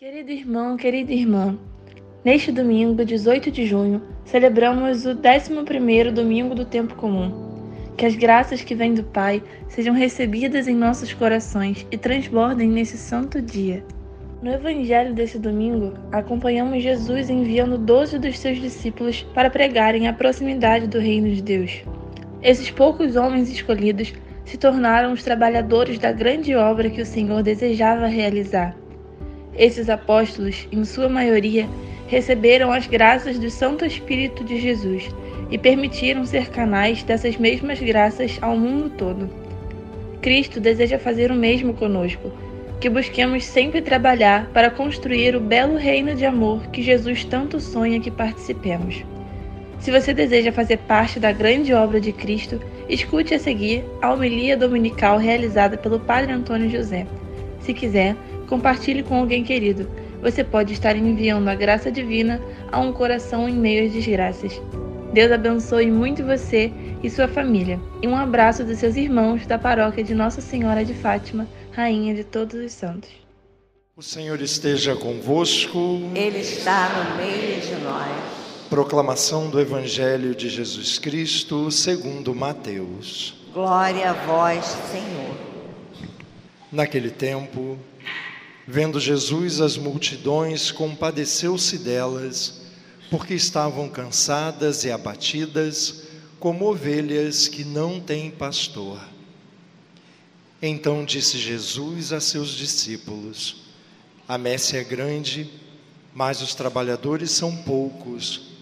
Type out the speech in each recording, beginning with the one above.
Querido irmão, querida irmã, neste domingo, 18 de junho, celebramos o 11º domingo do tempo comum. Que as graças que vêm do Pai sejam recebidas em nossos corações e transbordem nesse santo dia. No evangelho desse domingo, acompanhamos Jesus enviando doze dos seus discípulos para pregarem a proximidade do reino de Deus. Esses poucos homens escolhidos se tornaram os trabalhadores da grande obra que o Senhor desejava realizar. Esses apóstolos, em sua maioria, receberam as graças do Santo Espírito de Jesus e permitiram ser canais dessas mesmas graças ao mundo todo. Cristo deseja fazer o mesmo conosco, que busquemos sempre trabalhar para construir o belo reino de amor que Jesus tanto sonha que participemos. Se você deseja fazer parte da grande obra de Cristo, escute a seguir a homilia dominical realizada pelo Padre Antônio José. Se quiser, Compartilhe com alguém querido. Você pode estar enviando a graça divina a um coração em meio às desgraças. Deus abençoe muito você e sua família. E um abraço dos seus irmãos da paróquia de Nossa Senhora de Fátima, Rainha de todos os santos. O Senhor esteja convosco. Ele está no meio de nós. Proclamação do Evangelho de Jesus Cristo, segundo Mateus. Glória a vós, Senhor. Naquele tempo, Vendo Jesus as multidões, compadeceu-se delas, porque estavam cansadas e abatidas, como ovelhas que não têm pastor. Então disse Jesus a seus discípulos: A messe é grande, mas os trabalhadores são poucos.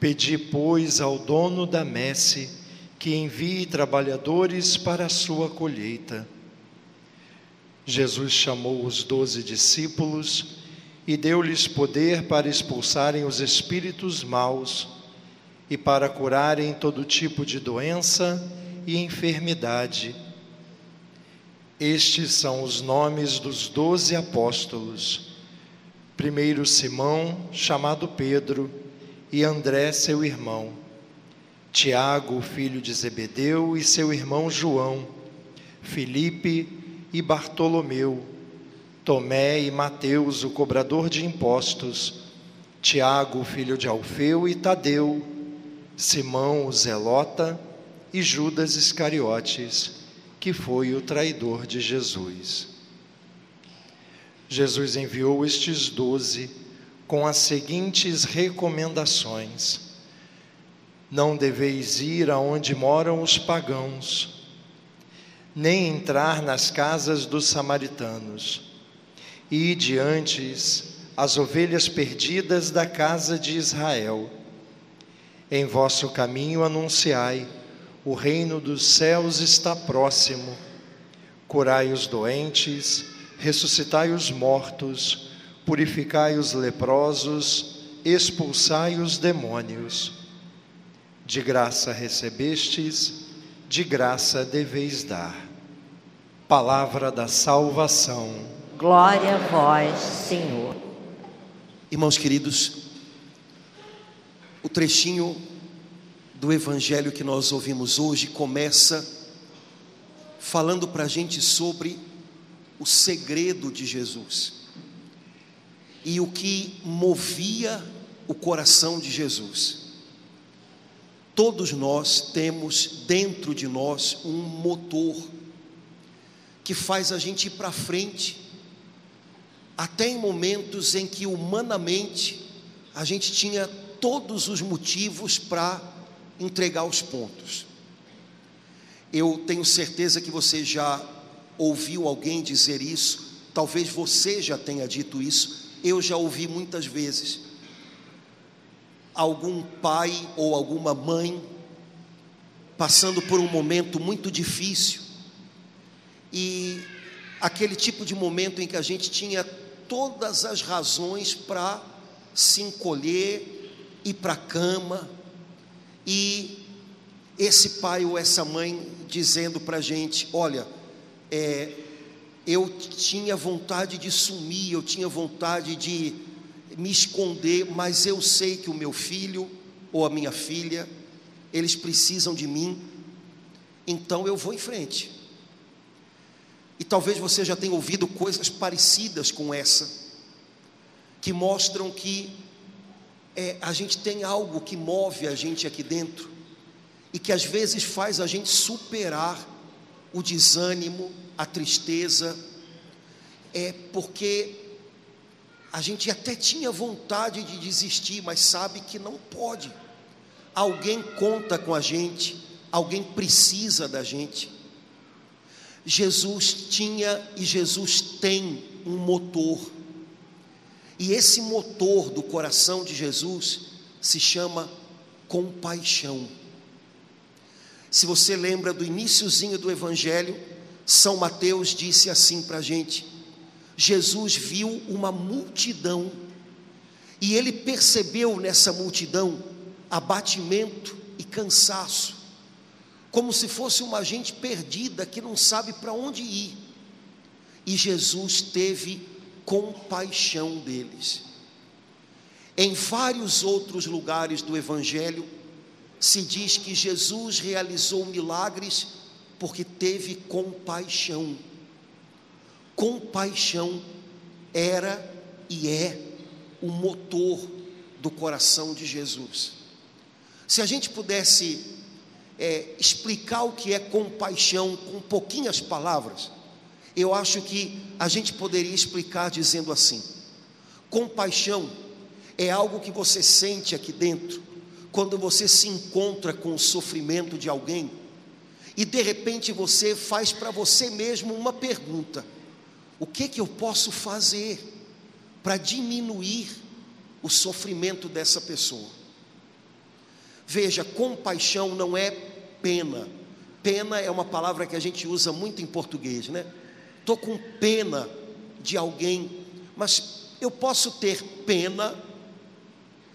Pedi, pois, ao dono da messe que envie trabalhadores para a sua colheita. Jesus chamou os doze discípulos e deu-lhes poder para expulsarem os espíritos maus e para curarem todo tipo de doença e enfermidade. Estes são os nomes dos doze apóstolos. Primeiro Simão, chamado Pedro, e André, seu irmão. Tiago, filho de Zebedeu, e seu irmão João. Filipe, e Bartolomeu, Tomé e Mateus, o cobrador de impostos, Tiago, filho de Alfeu e Tadeu, Simão, o zelota e Judas Iscariotes, que foi o traidor de Jesus. Jesus enviou estes doze com as seguintes recomendações: Não deveis ir aonde moram os pagãos, nem entrar nas casas dos samaritanos. E diante as ovelhas perdidas da casa de Israel. Em vosso caminho anunciai: o reino dos céus está próximo. Curai os doentes, ressuscitai os mortos, purificai os leprosos, expulsai os demônios. De graça recebestes, de graça deveis dar palavra da salvação. Glória a vós, Senhor. Irmãos queridos, o trechinho do evangelho que nós ouvimos hoje começa falando para a gente sobre o segredo de Jesus e o que movia o coração de Jesus. Todos nós temos dentro de nós um motor que faz a gente ir para frente, até em momentos em que humanamente a gente tinha todos os motivos para entregar os pontos. Eu tenho certeza que você já ouviu alguém dizer isso, talvez você já tenha dito isso, eu já ouvi muitas vezes. Algum pai ou alguma mãe passando por um momento muito difícil, e aquele tipo de momento em que a gente tinha todas as razões para se encolher, ir para a cama, e esse pai ou essa mãe dizendo para a gente: olha, é, eu tinha vontade de sumir, eu tinha vontade de me esconder, mas eu sei que o meu filho ou a minha filha, eles precisam de mim, então eu vou em frente. E talvez você já tenha ouvido coisas parecidas com essa. que mostram que é, a gente tem algo que move a gente aqui dentro e que às vezes faz a gente superar o desânimo, a tristeza, é porque a gente até tinha vontade de desistir, mas sabe que não pode. Alguém conta com a gente, alguém precisa da gente. Jesus tinha e Jesus tem um motor. E esse motor do coração de Jesus se chama compaixão. Se você lembra do iníciozinho do Evangelho, São Mateus disse assim para a gente: Jesus viu uma multidão e ele percebeu nessa multidão abatimento e cansaço, como se fosse uma gente perdida que não sabe para onde ir. E Jesus teve compaixão deles. Em vários outros lugares do Evangelho, se diz que Jesus realizou milagres porque teve compaixão. Compaixão era e é o motor do coração de Jesus. Se a gente pudesse é, explicar o que é compaixão com pouquinhas palavras, eu acho que a gente poderia explicar dizendo assim: compaixão é algo que você sente aqui dentro, quando você se encontra com o sofrimento de alguém e de repente você faz para você mesmo uma pergunta: o que que eu posso fazer para diminuir o sofrimento dessa pessoa? Veja, compaixão não é pena. Pena é uma palavra que a gente usa muito em português, né? Estou com pena de alguém, mas eu posso ter pena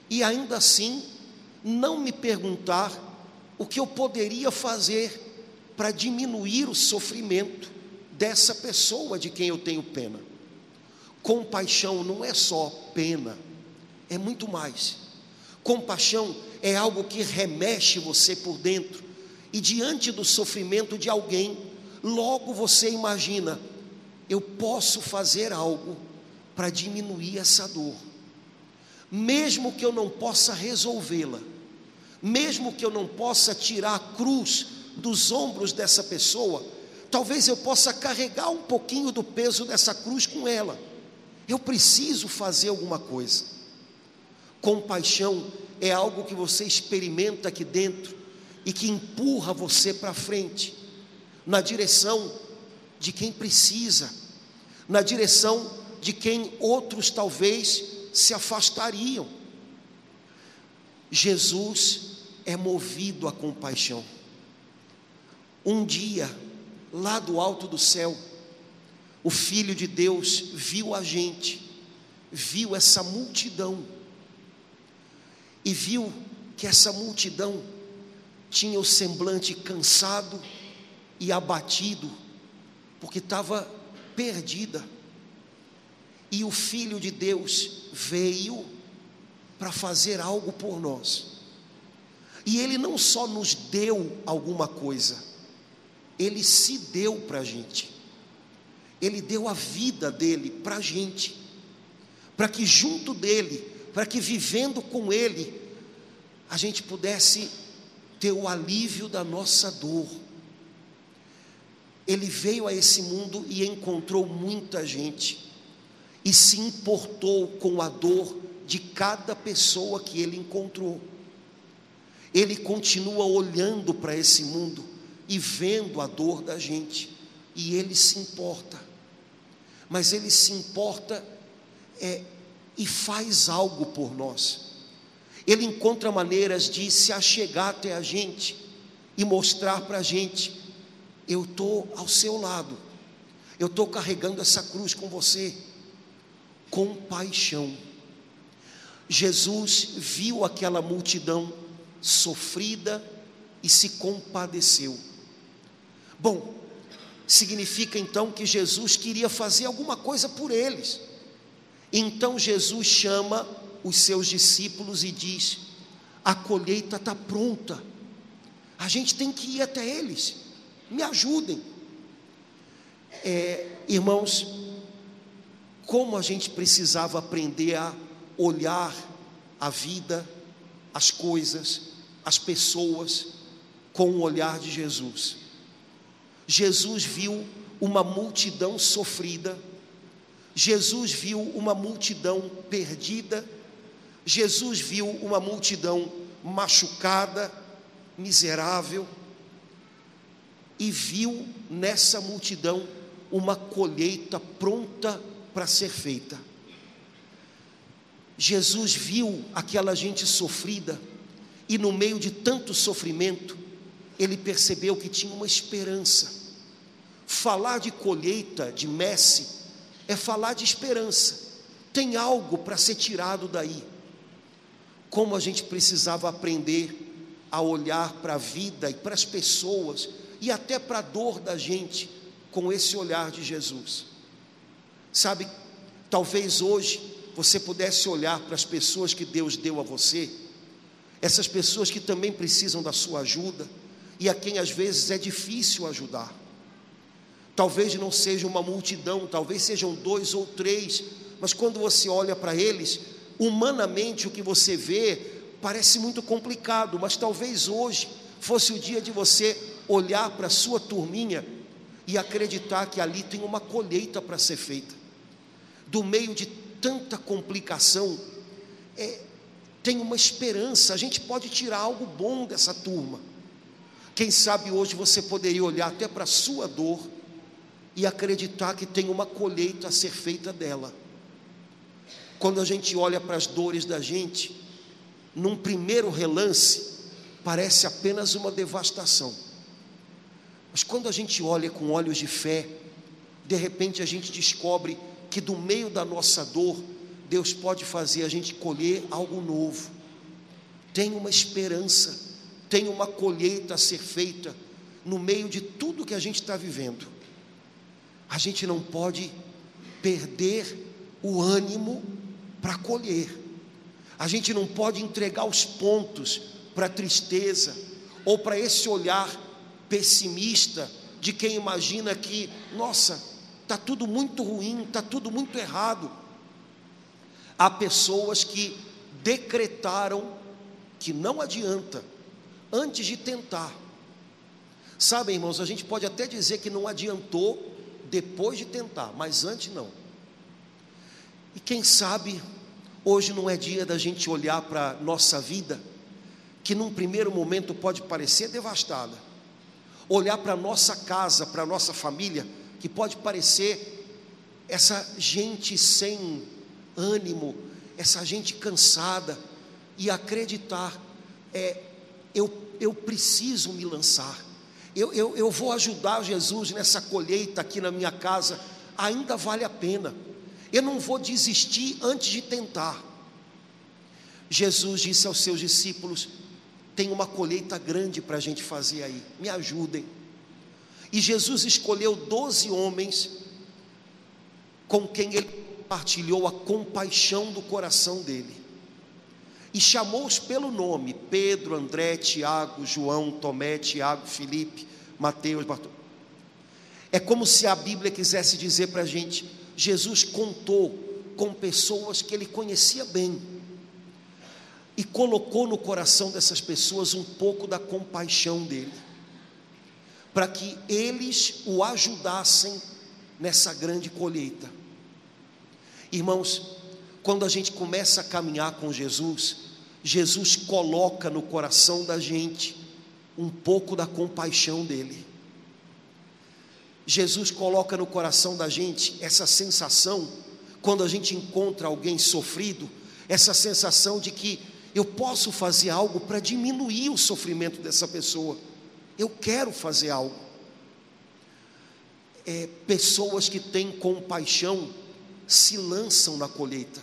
e ainda assim não me perguntar o que eu poderia fazer para diminuir o sofrimento dessa pessoa de quem eu tenho pena. Compaixão não é só pena, é muito mais. Compaixão é algo que remexe você por dentro, e diante do sofrimento de alguém, logo você imagina: eu posso fazer algo para diminuir essa dor, mesmo que eu não possa resolvê-la mesmo que eu não possa tirar a cruz dos ombros dessa pessoa, talvez eu possa carregar um pouquinho do peso dessa cruz com ela. Eu preciso fazer alguma coisa. Compaixão é algo que você experimenta aqui dentro e que empurra você para frente, na direção de quem precisa, na direção de quem outros talvez se afastariam. Jesus é movido a compaixão. Um dia, lá do alto do céu, o Filho de Deus viu a gente, viu essa multidão, e viu que essa multidão tinha o semblante cansado e abatido, porque estava perdida. E o Filho de Deus veio para fazer algo por nós. E Ele não só nos deu alguma coisa, Ele se deu para a gente, Ele deu a vida dele para a gente, para que junto dele, para que vivendo com Ele, a gente pudesse ter o alívio da nossa dor. Ele veio a esse mundo e encontrou muita gente, e se importou com a dor de cada pessoa que ele encontrou. Ele continua olhando para esse mundo e vendo a dor da gente, e ele se importa, mas ele se importa é, e faz algo por nós. Ele encontra maneiras de se achegar até a gente e mostrar para a gente: eu estou ao seu lado, eu estou carregando essa cruz com você, com paixão. Jesus viu aquela multidão sofrida e se compadeceu. Bom, significa então que Jesus queria fazer alguma coisa por eles. Então Jesus chama os seus discípulos e diz: a colheita está pronta, a gente tem que ir até eles, me ajudem. É, irmãos, como a gente precisava aprender a olhar a vida, as coisas, as pessoas com o olhar de Jesus. Jesus viu uma multidão sofrida, Jesus viu uma multidão perdida, Jesus viu uma multidão machucada, miserável, e viu nessa multidão uma colheita pronta para ser feita. Jesus viu aquela gente sofrida e no meio de tanto sofrimento, ele percebeu que tinha uma esperança. Falar de colheita, de messe, é falar de esperança. Tem algo para ser tirado daí. Como a gente precisava aprender a olhar para a vida e para as pessoas e até para a dor da gente com esse olhar de Jesus. Sabe, talvez hoje você pudesse olhar para as pessoas que Deus deu a você, essas pessoas que também precisam da sua ajuda e a quem às vezes é difícil ajudar. Talvez não seja uma multidão, talvez sejam dois ou três, mas quando você olha para eles, humanamente o que você vê parece muito complicado, mas talvez hoje fosse o dia de você olhar para a sua turminha e acreditar que ali tem uma colheita para ser feita. Do meio de tanta complicação, é, tem uma esperança, a gente pode tirar algo bom dessa turma. Quem sabe hoje você poderia olhar até para a sua dor e acreditar que tem uma colheita a ser feita dela. Quando a gente olha para as dores da gente, num primeiro relance, parece apenas uma devastação. Mas quando a gente olha com olhos de fé, de repente a gente descobre que do meio da nossa dor, Deus pode fazer a gente colher algo novo. Tem uma esperança, tem uma colheita a ser feita no meio de tudo que a gente está vivendo. A gente não pode perder o ânimo para colher. A gente não pode entregar os pontos para a tristeza ou para esse olhar pessimista de quem imagina que, nossa, está tudo muito ruim, está tudo muito errado. Há pessoas que decretaram que não adianta antes de tentar. Sabem, irmãos, a gente pode até dizer que não adiantou depois de tentar, mas antes não. E quem sabe hoje não é dia da gente olhar para a nossa vida, que num primeiro momento pode parecer devastada, olhar para a nossa casa, para a nossa família, que pode parecer essa gente sem ânimo, essa gente cansada, e acreditar, é, eu, eu preciso me lançar, eu, eu, eu vou ajudar Jesus nessa colheita aqui na minha casa, ainda vale a pena, eu não vou desistir antes de tentar. Jesus disse aos seus discípulos: tem uma colheita grande para a gente fazer aí, me ajudem. E Jesus escolheu doze homens com quem ele compartilhou a compaixão do coração dele. E chamou-os pelo nome: Pedro, André, Tiago, João, Tomé, Tiago, Felipe, Mateus, Bartolomeu. É como se a Bíblia quisesse dizer para a gente: Jesus contou com pessoas que ele conhecia bem e colocou no coração dessas pessoas um pouco da compaixão dele para que eles o ajudassem nessa grande colheita. Irmãos, quando a gente começa a caminhar com Jesus, Jesus coloca no coração da gente um pouco da compaixão dele. Jesus coloca no coração da gente essa sensação, quando a gente encontra alguém sofrido, essa sensação de que eu posso fazer algo para diminuir o sofrimento dessa pessoa. Eu quero fazer algo. É, pessoas que têm compaixão se lançam na colheita,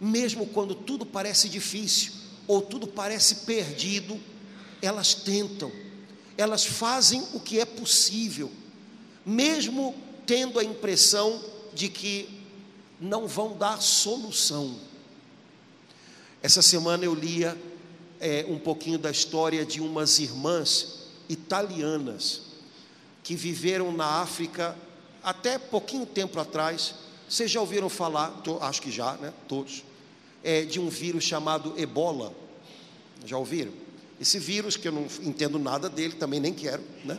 mesmo quando tudo parece difícil ou tudo parece perdido, elas tentam, elas fazem o que é possível, mesmo tendo a impressão de que não vão dar solução. Essa semana eu lia é, um pouquinho da história de umas irmãs italianas que viveram na África até pouquinho tempo atrás, Vocês já ouviram falar, to, acho que já, né? Todos, é, de um vírus chamado ebola. Já ouviram? Esse vírus, que eu não entendo nada dele, também nem quero, né?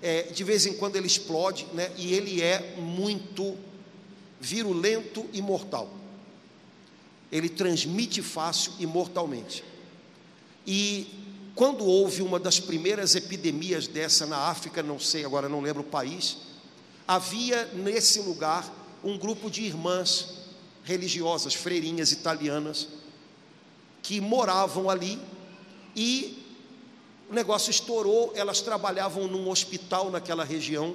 É, de vez em quando ele explode, né? E ele é muito virulento e mortal. Ele transmite fácil e mortalmente. E quando houve uma das primeiras epidemias dessa na África, não sei agora, não lembro o país, havia nesse lugar um grupo de irmãs religiosas, freirinhas italianas, que moravam ali e o negócio estourou. Elas trabalhavam num hospital naquela região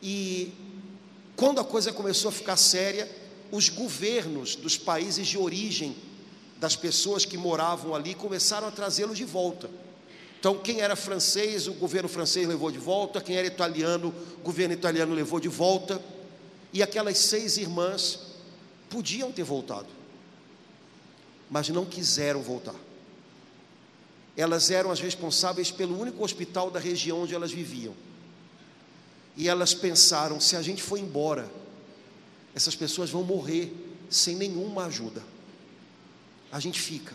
e quando a coisa começou a ficar séria, os governos dos países de origem das pessoas que moravam ali começaram a trazê-los de volta. Então, quem era francês, o governo francês levou de volta, quem era italiano, o governo italiano levou de volta, e aquelas seis irmãs podiam ter voltado, mas não quiseram voltar. Elas eram as responsáveis pelo único hospital da região onde elas viviam. E elas pensaram: se a gente for embora, essas pessoas vão morrer sem nenhuma ajuda. A gente fica.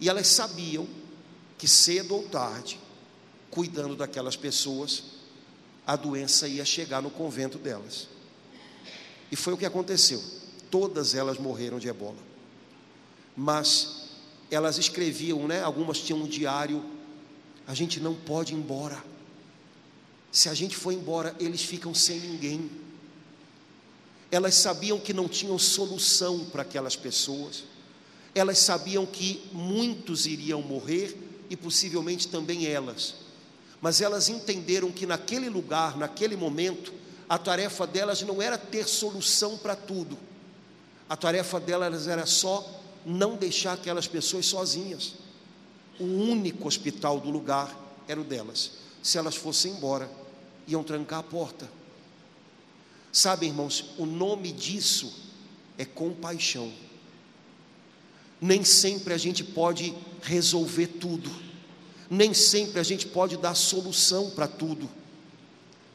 E elas sabiam que cedo ou tarde, cuidando daquelas pessoas, a doença ia chegar no convento delas. E foi o que aconteceu. Todas elas morreram de ebola. Mas elas escreviam, né? Algumas tinham um diário. A gente não pode ir embora. Se a gente for embora, eles ficam sem ninguém. Elas sabiam que não tinham solução para aquelas pessoas. Elas sabiam que muitos iriam morrer e possivelmente também elas. Mas elas entenderam que naquele lugar, naquele momento, a tarefa delas não era ter solução para tudo. A tarefa delas era só não deixar aquelas pessoas sozinhas. O único hospital do lugar era o delas. Se elas fossem embora, iam trancar a porta. Sabe, irmãos, o nome disso é compaixão. Nem sempre a gente pode resolver tudo, nem sempre a gente pode dar solução para tudo,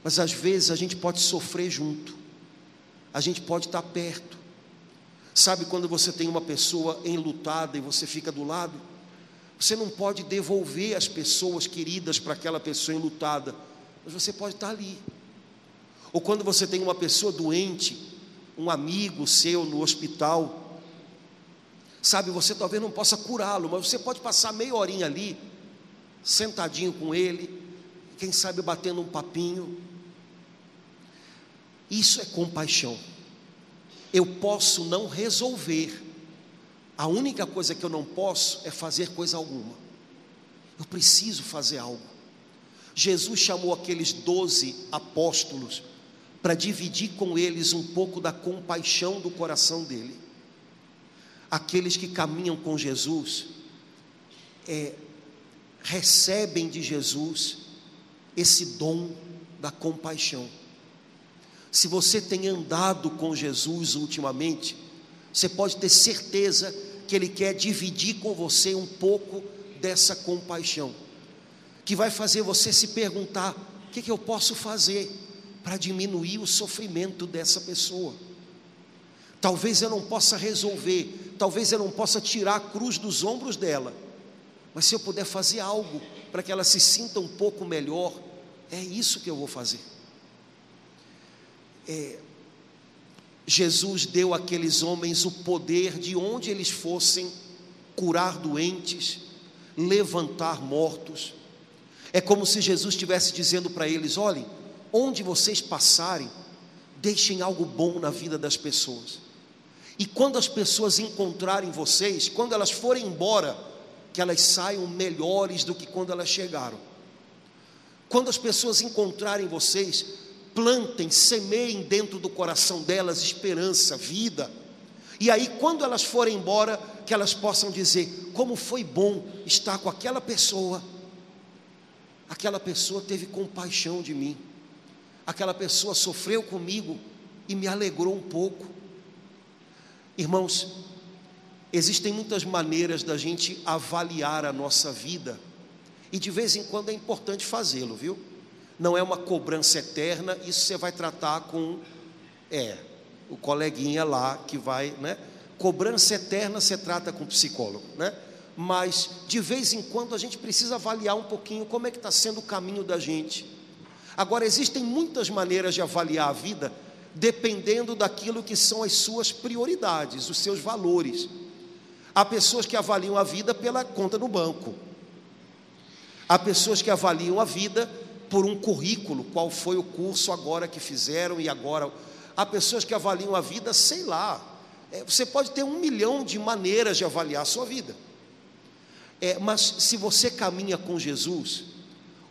mas às vezes a gente pode sofrer junto, a gente pode estar perto. Sabe quando você tem uma pessoa enlutada e você fica do lado? Você não pode devolver as pessoas queridas para aquela pessoa enlutada, mas você pode estar ali. Ou quando você tem uma pessoa doente, um amigo seu no hospital, Sabe, você talvez não possa curá-lo, mas você pode passar meia horinha ali, sentadinho com ele, quem sabe batendo um papinho. Isso é compaixão. Eu posso não resolver. A única coisa que eu não posso é fazer coisa alguma. Eu preciso fazer algo. Jesus chamou aqueles doze apóstolos para dividir com eles um pouco da compaixão do coração dele aqueles que caminham com Jesus é, recebem de Jesus esse dom da compaixão. Se você tem andado com Jesus ultimamente, você pode ter certeza que Ele quer dividir com você um pouco dessa compaixão, que vai fazer você se perguntar: o que, que eu posso fazer para diminuir o sofrimento dessa pessoa? Talvez eu não possa resolver, talvez eu não possa tirar a cruz dos ombros dela, mas se eu puder fazer algo para que ela se sinta um pouco melhor, é isso que eu vou fazer. É, Jesus deu àqueles homens o poder de onde eles fossem curar doentes, levantar mortos. É como se Jesus estivesse dizendo para eles: olhem, onde vocês passarem, deixem algo bom na vida das pessoas. E quando as pessoas encontrarem vocês, quando elas forem embora, que elas saiam melhores do que quando elas chegaram. Quando as pessoas encontrarem vocês, plantem, semeiem dentro do coração delas esperança, vida. E aí, quando elas forem embora, que elas possam dizer: como foi bom estar com aquela pessoa. Aquela pessoa teve compaixão de mim. Aquela pessoa sofreu comigo e me alegrou um pouco. Irmãos, existem muitas maneiras da gente avaliar a nossa vida, e de vez em quando é importante fazê-lo, viu? Não é uma cobrança eterna, isso você vai tratar com É, o coleguinha lá que vai, né? Cobrança eterna você trata com psicólogo, né? Mas de vez em quando a gente precisa avaliar um pouquinho como é que está sendo o caminho da gente. Agora, existem muitas maneiras de avaliar a vida, dependendo daquilo que são as suas prioridades, os seus valores. Há pessoas que avaliam a vida pela conta no banco. Há pessoas que avaliam a vida por um currículo, qual foi o curso agora que fizeram e agora. Há pessoas que avaliam a vida, sei lá. É, você pode ter um milhão de maneiras de avaliar a sua vida. É, mas se você caminha com Jesus,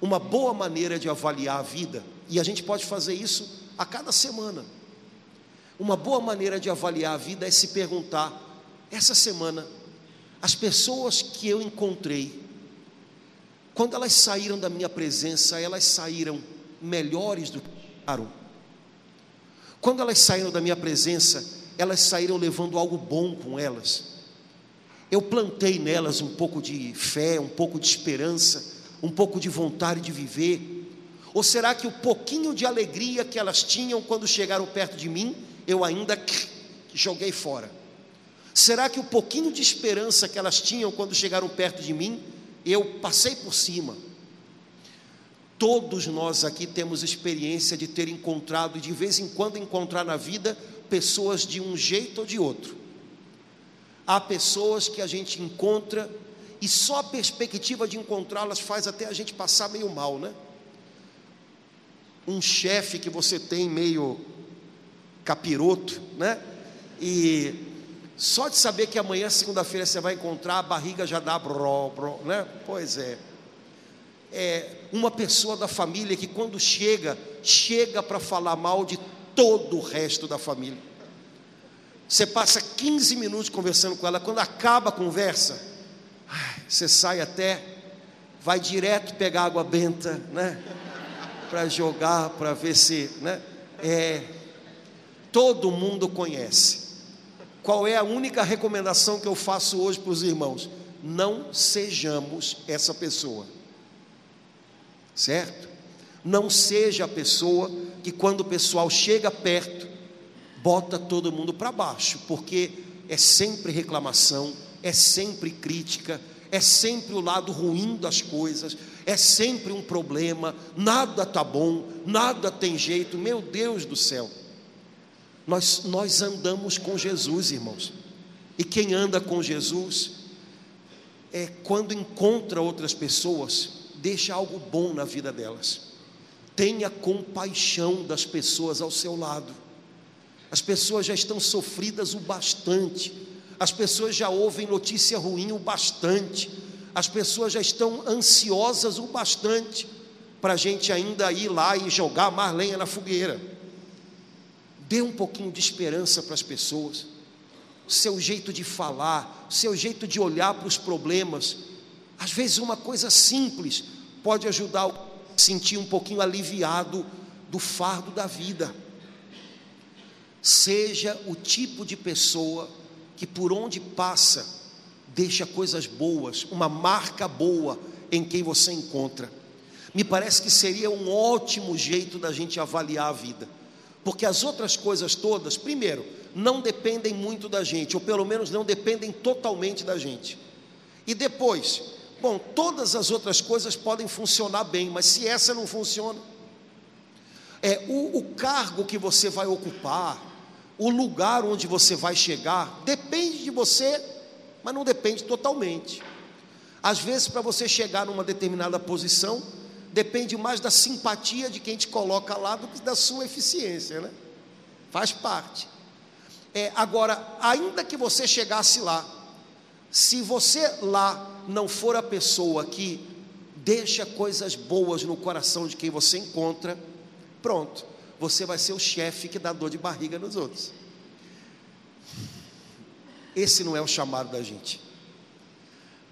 uma boa maneira de avaliar a vida, e a gente pode fazer isso a cada semana. Uma boa maneira de avaliar a vida é se perguntar: essa semana, as pessoas que eu encontrei, quando elas saíram da minha presença, elas saíram melhores do que chegaram. Quando elas saíram da minha presença, elas saíram levando algo bom com elas. Eu plantei nelas um pouco de fé, um pouco de esperança, um pouco de vontade de viver. Ou será que o pouquinho de alegria que elas tinham quando chegaram perto de mim, eu ainda joguei fora? Será que o pouquinho de esperança que elas tinham quando chegaram perto de mim, eu passei por cima. Todos nós aqui temos experiência de ter encontrado de vez em quando encontrar na vida pessoas de um jeito ou de outro. Há pessoas que a gente encontra e só a perspectiva de encontrá-las faz até a gente passar meio mal, né? Um chefe que você tem meio capiroto, né? E só de saber que amanhã, segunda-feira, você vai encontrar, a barriga já dá bró, bró, né? Pois é. É uma pessoa da família que quando chega, chega para falar mal de todo o resto da família. Você passa 15 minutos conversando com ela, quando acaba a conversa, você sai até, vai direto pegar água benta, né? Para jogar, para ver se, né? É, todo mundo conhece. Qual é a única recomendação que eu faço hoje para os irmãos? Não sejamos essa pessoa, certo? Não seja a pessoa que, quando o pessoal chega perto, bota todo mundo para baixo, porque é sempre reclamação, é sempre crítica, é sempre o lado ruim das coisas, é sempre um problema, nada está bom, nada tem jeito, meu Deus do céu. Nós, nós andamos com Jesus, irmãos. E quem anda com Jesus, é quando encontra outras pessoas, deixa algo bom na vida delas. Tenha compaixão das pessoas ao seu lado. As pessoas já estão sofridas o bastante. As pessoas já ouvem notícia ruim o bastante. As pessoas já estão ansiosas o bastante para a gente ainda ir lá e jogar mais lenha na fogueira. Dê um pouquinho de esperança para as pessoas. O seu jeito de falar, o seu jeito de olhar para os problemas. Às vezes, uma coisa simples pode ajudar a sentir um pouquinho aliviado do fardo da vida. Seja o tipo de pessoa que, por onde passa, deixa coisas boas, uma marca boa em quem você encontra. Me parece que seria um ótimo jeito da gente avaliar a vida porque as outras coisas todas, primeiro, não dependem muito da gente, ou pelo menos não dependem totalmente da gente. E depois, bom, todas as outras coisas podem funcionar bem, mas se essa não funciona, é o, o cargo que você vai ocupar, o lugar onde você vai chegar, depende de você, mas não depende totalmente. Às vezes, para você chegar numa determinada posição, depende mais da simpatia de quem te coloca lá do que da sua eficiência, né? Faz parte. É, agora, ainda que você chegasse lá, se você lá não for a pessoa que deixa coisas boas no coração de quem você encontra, pronto, você vai ser o chefe que dá dor de barriga nos outros. Esse não é o chamado da gente.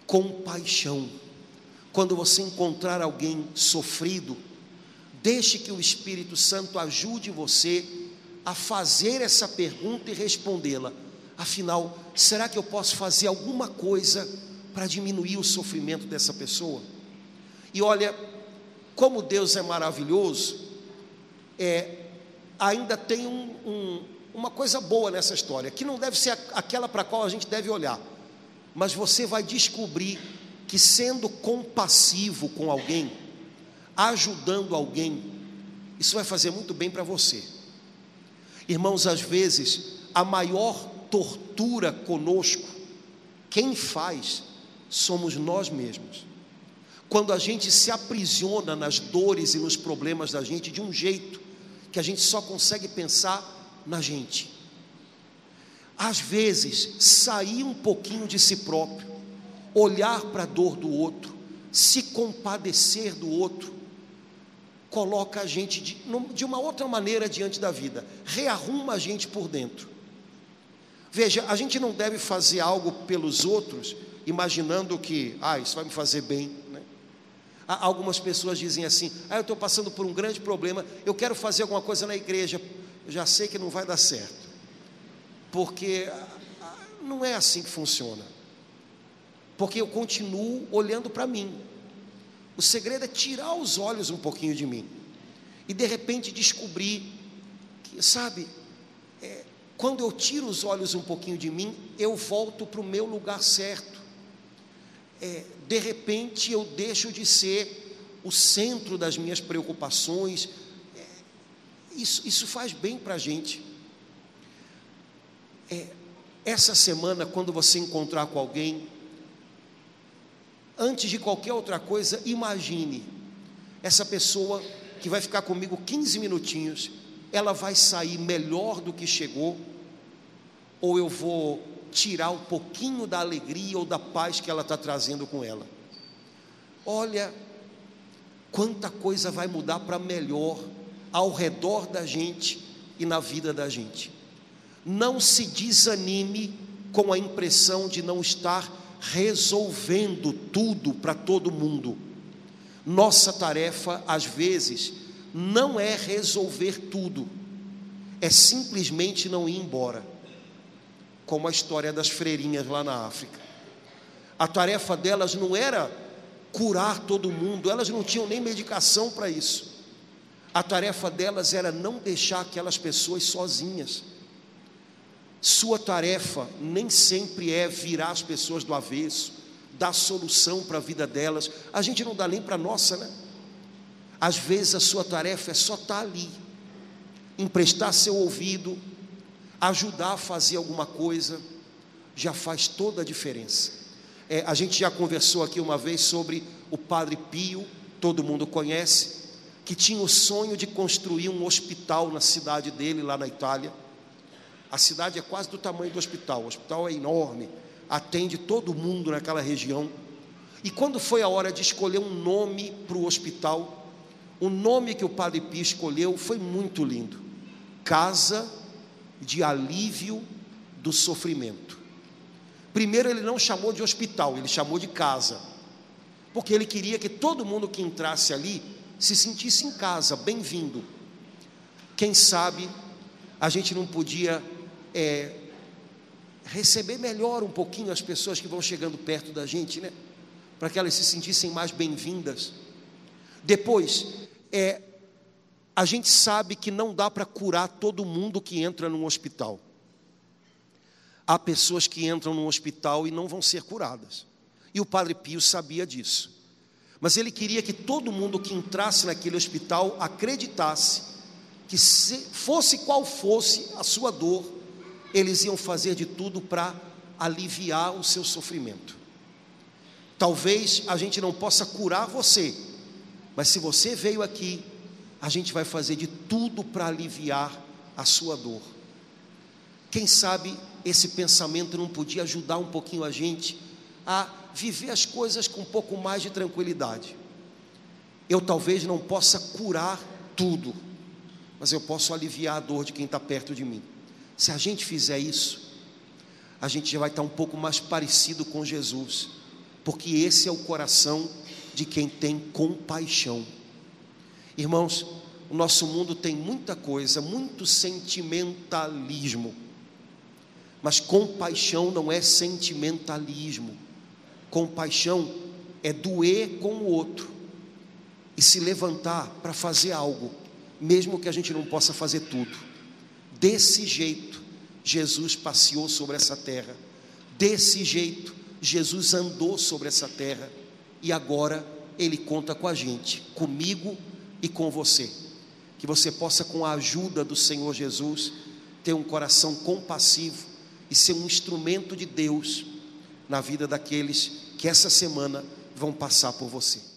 Compaixão quando você encontrar alguém sofrido, deixe que o Espírito Santo ajude você a fazer essa pergunta e respondê-la. Afinal, será que eu posso fazer alguma coisa para diminuir o sofrimento dessa pessoa? E olha, como Deus é maravilhoso, é ainda tem um, um, uma coisa boa nessa história, que não deve ser aquela para a qual a gente deve olhar, mas você vai descobrir que sendo compassivo com alguém, ajudando alguém, isso vai fazer muito bem para você. Irmãos, às vezes, a maior tortura conosco, quem faz somos nós mesmos. Quando a gente se aprisiona nas dores e nos problemas da gente de um jeito que a gente só consegue pensar na gente. Às vezes, sair um pouquinho de si próprio, olhar para a dor do outro, se compadecer do outro, coloca a gente de, de uma outra maneira diante da vida, rearruma a gente por dentro. Veja, a gente não deve fazer algo pelos outros imaginando que, ah, isso vai me fazer bem. Né? Algumas pessoas dizem assim: ah, eu estou passando por um grande problema, eu quero fazer alguma coisa na igreja, eu já sei que não vai dar certo, porque ah, não é assim que funciona, porque eu continuo olhando para mim, o segredo é tirar os olhos um pouquinho de mim e de repente descobrir que, sabe, é, quando eu tiro os olhos um pouquinho de mim, eu volto para o meu lugar certo. É, de repente eu deixo de ser o centro das minhas preocupações. É, isso, isso faz bem para a gente. É, essa semana, quando você encontrar com alguém, antes de qualquer outra coisa, imagine essa pessoa que vai ficar comigo 15 minutinhos, ela vai sair melhor do que chegou, ou eu vou tirar um pouquinho da alegria ou da paz que ela está trazendo com ela. Olha, quanta coisa vai mudar para melhor ao redor da gente e na vida da gente. Não se desanime com a impressão de não estar resolvendo tudo para todo mundo. Nossa tarefa, às vezes, não é resolver tudo, é simplesmente não ir embora, como a história das freirinhas lá na África. A tarefa delas não era curar todo mundo, elas não tinham nem medicação para isso. A tarefa delas era não deixar aquelas pessoas sozinhas. Sua tarefa nem sempre é virar as pessoas do avesso, dar solução para a vida delas. A gente não dá nem para a nossa, né? Às vezes a sua tarefa é só estar tá ali, emprestar seu ouvido, ajudar a fazer alguma coisa, já faz toda a diferença. É, a gente já conversou aqui uma vez sobre o Padre Pio, todo mundo conhece, que tinha o sonho de construir um hospital na cidade dele, lá na Itália. A cidade é quase do tamanho do hospital, o hospital é enorme, atende todo mundo naquela região. E quando foi a hora de escolher um nome para o hospital, o nome que o Padre Pio escolheu foi muito lindo: Casa de Alívio do Sofrimento. Primeiro, ele não chamou de hospital, ele chamou de casa, porque ele queria que todo mundo que entrasse ali se sentisse em casa, bem-vindo. Quem sabe a gente não podia é, receber melhor um pouquinho as pessoas que vão chegando perto da gente, né? Para que elas se sentissem mais bem-vindas. Depois, é, a gente sabe que não dá para curar todo mundo que entra num hospital. Há pessoas que entram num hospital e não vão ser curadas. E o Padre Pio sabia disso. Mas ele queria que todo mundo que entrasse naquele hospital acreditasse que, fosse qual fosse a sua dor, eles iam fazer de tudo para aliviar o seu sofrimento. Talvez a gente não possa curar você, mas se você veio aqui, a gente vai fazer de tudo para aliviar a sua dor. Quem sabe esse pensamento não podia ajudar um pouquinho a gente a viver as coisas com um pouco mais de tranquilidade. Eu talvez não possa curar tudo, mas eu posso aliviar a dor de quem está perto de mim. Se a gente fizer isso, a gente já vai estar um pouco mais parecido com Jesus, porque esse é o coração de quem tem compaixão. Irmãos, o nosso mundo tem muita coisa, muito sentimentalismo, mas compaixão não é sentimentalismo, compaixão é doer com o outro e se levantar para fazer algo mesmo que a gente não possa fazer tudo. Desse jeito, Jesus passeou sobre essa terra. Desse jeito, Jesus andou sobre essa terra. E agora Ele conta com a gente, comigo e com você. Que você possa, com a ajuda do Senhor Jesus, ter um coração compassivo e ser um instrumento de Deus na vida daqueles que essa semana vão passar por você.